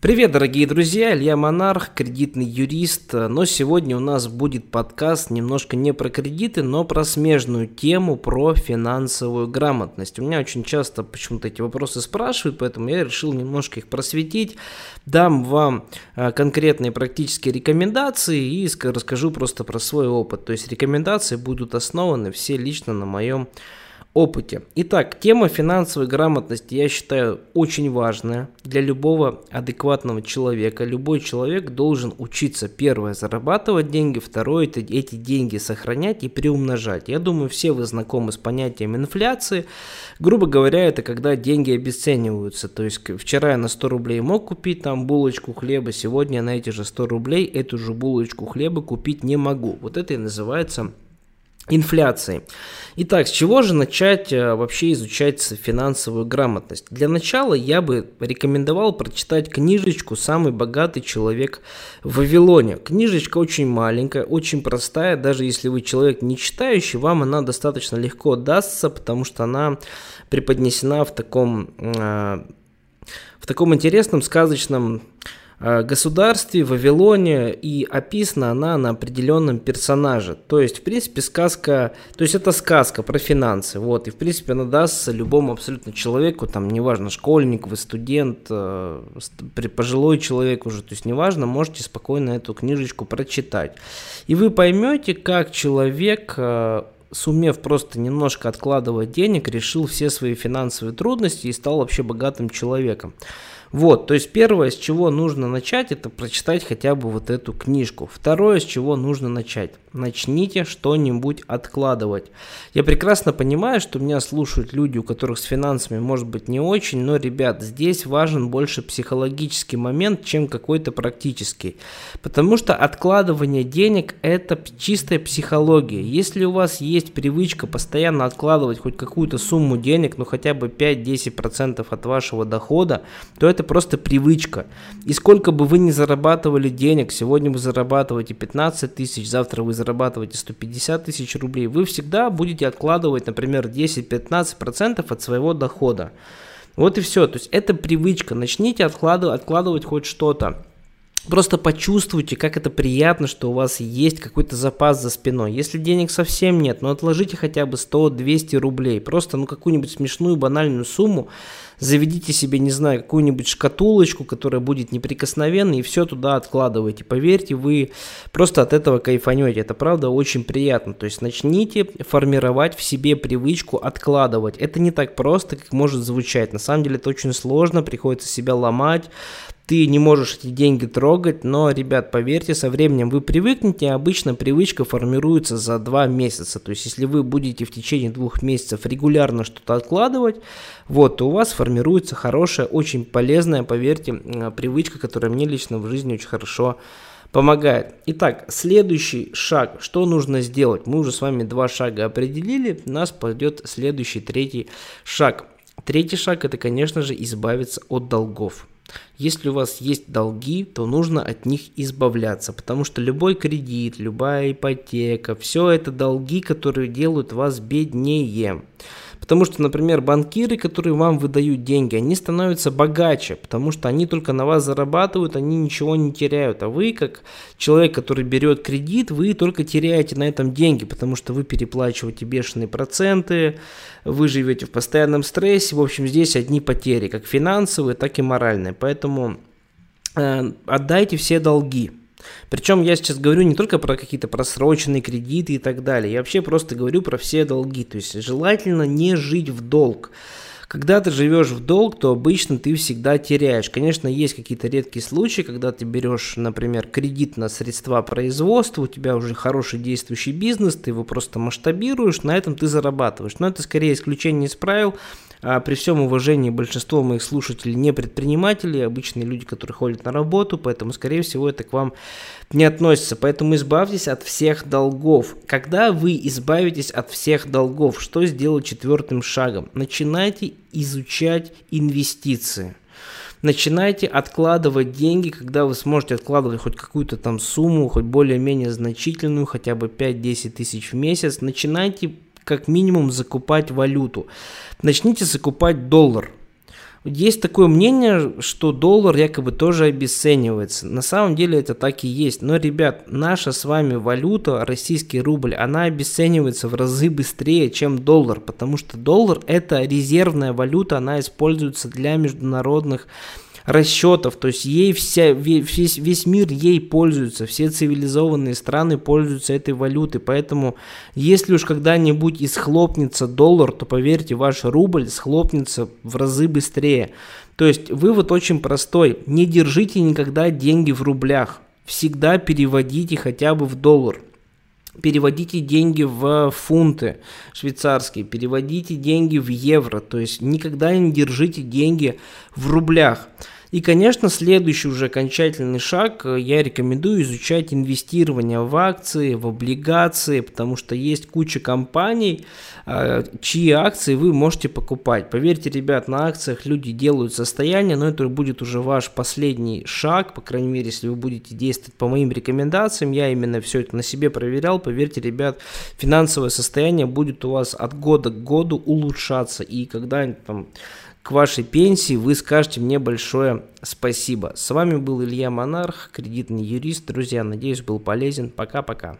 Привет, дорогие друзья, Илья Монарх, кредитный юрист, но сегодня у нас будет подкаст немножко не про кредиты, но про смежную тему, про финансовую грамотность. У меня очень часто почему-то эти вопросы спрашивают, поэтому я решил немножко их просветить, дам вам э, конкретные практические рекомендации и расскажу просто про свой опыт. То есть рекомендации будут основаны все лично на моем опыте. Итак, тема финансовой грамотности, я считаю, очень важная для любого адекватного человека. Любой человек должен учиться, первое, зарабатывать деньги, второе, это эти деньги сохранять и приумножать. Я думаю, все вы знакомы с понятием инфляции. Грубо говоря, это когда деньги обесцениваются. То есть вчера я на 100 рублей мог купить там булочку хлеба, сегодня на эти же 100 рублей эту же булочку хлеба купить не могу. Вот это и называется инфляции. Итак, с чего же начать э, вообще изучать финансовую грамотность? Для начала я бы рекомендовал прочитать книжечку «Самый богатый человек в Вавилоне». Книжечка очень маленькая, очень простая, даже если вы человек не читающий, вам она достаточно легко дастся, потому что она преподнесена в таком, э, в таком интересном, сказочном государстве, Вавилоне, и описана она на определенном персонаже. То есть, в принципе, сказка, то есть это сказка про финансы, вот, и, в принципе, она дастся любому абсолютно человеку, там, неважно, школьник, вы студент, э, пожилой человек уже, то есть, неважно, можете спокойно эту книжечку прочитать. И вы поймете, как человек э, сумев просто немножко откладывать денег, решил все свои финансовые трудности и стал вообще богатым человеком. Вот, то есть первое, с чего нужно начать, это прочитать хотя бы вот эту книжку. Второе, с чего нужно начать. Начните что-нибудь откладывать. Я прекрасно понимаю, что меня слушают люди, у которых с финансами может быть не очень, но, ребят, здесь важен больше психологический момент, чем какой-то практический. Потому что откладывание денег – это чистая психология. Если у вас есть привычка постоянно откладывать хоть какую-то сумму денег, ну хотя бы 5-10% от вашего дохода, то это это просто привычка. И сколько бы вы ни зарабатывали денег, сегодня вы зарабатываете 15 тысяч, завтра вы зарабатываете 150 тысяч рублей, вы всегда будете откладывать, например, 10-15% от своего дохода. Вот и все. То есть это привычка. Начните откладывать, откладывать хоть что-то. Просто почувствуйте, как это приятно, что у вас есть какой-то запас за спиной. Если денег совсем нет, ну отложите хотя бы 100-200 рублей. Просто ну какую-нибудь смешную банальную сумму. Заведите себе, не знаю, какую-нибудь шкатулочку, которая будет неприкосновенной, и все туда откладывайте. Поверьте, вы просто от этого кайфанете. Это правда очень приятно. То есть начните формировать в себе привычку откладывать. Это не так просто, как может звучать. На самом деле это очень сложно, приходится себя ломать, ты не можешь эти деньги трогать, но, ребят, поверьте, со временем вы привыкнете, обычно привычка формируется за два месяца. То есть, если вы будете в течение двух месяцев регулярно что-то откладывать, вот, то у вас формируется хорошая, очень полезная, поверьте, привычка, которая мне лично в жизни очень хорошо помогает. Итак, следующий шаг, что нужно сделать? Мы уже с вами два шага определили, нас пойдет следующий, третий шаг. Третий шаг это, конечно же, избавиться от долгов. Если у вас есть долги, то нужно от них избавляться, потому что любой кредит, любая ипотека, все это долги, которые делают вас беднее. Потому что, например, банкиры, которые вам выдают деньги, они становятся богаче, потому что они только на вас зарабатывают, они ничего не теряют. А вы, как человек, который берет кредит, вы только теряете на этом деньги, потому что вы переплачиваете бешеные проценты, вы живете в постоянном стрессе. В общем, здесь одни потери, как финансовые, так и моральные. Поэтому э, отдайте все долги. Причем я сейчас говорю не только про какие-то просроченные кредиты и так далее, я вообще просто говорю про все долги. То есть желательно не жить в долг. Когда ты живешь в долг, то обычно ты всегда теряешь. Конечно, есть какие-то редкие случаи, когда ты берешь, например, кредит на средства производства, у тебя уже хороший действующий бизнес, ты его просто масштабируешь, на этом ты зарабатываешь. Но это скорее исключение из правил. А при всем уважении большинство моих слушателей не предприниматели, обычные люди, которые ходят на работу, поэтому, скорее всего, это к вам не относится. Поэтому избавьтесь от всех долгов. Когда вы избавитесь от всех долгов, что сделать четвертым шагом? Начинайте изучать инвестиции. Начинайте откладывать деньги, когда вы сможете откладывать хоть какую-то там сумму, хоть более-менее значительную, хотя бы 5-10 тысяч в месяц. Начинайте как минимум закупать валюту. Начните закупать доллар. Есть такое мнение, что доллар якобы тоже обесценивается. На самом деле это так и есть. Но, ребят, наша с вами валюта, российский рубль, она обесценивается в разы быстрее, чем доллар. Потому что доллар это резервная валюта, она используется для международных расчетов, то есть ей вся, весь, весь мир ей пользуется, все цивилизованные страны пользуются этой валютой, поэтому если уж когда-нибудь и схлопнется доллар, то поверьте, ваш рубль схлопнется в разы быстрее. То есть вывод очень простой, не держите никогда деньги в рублях, всегда переводите хотя бы в доллар. Переводите деньги в фунты швейцарские, переводите деньги в евро, то есть никогда не держите деньги в рублях. И, конечно, следующий уже окончательный шаг, э, я рекомендую изучать инвестирование в акции, в облигации, потому что есть куча компаний, э, чьи акции вы можете покупать. Поверьте, ребят, на акциях люди делают состояние, но это будет уже ваш последний шаг, по крайней мере, если вы будете действовать по моим рекомендациям, я именно все это на себе проверял, поверьте, ребят, финансовое состояние будет у вас от года к году улучшаться, и когда там к вашей пенсии, вы скажете мне большое спасибо. С вами был Илья Монарх, кредитный юрист. Друзья, надеюсь, был полезен. Пока-пока.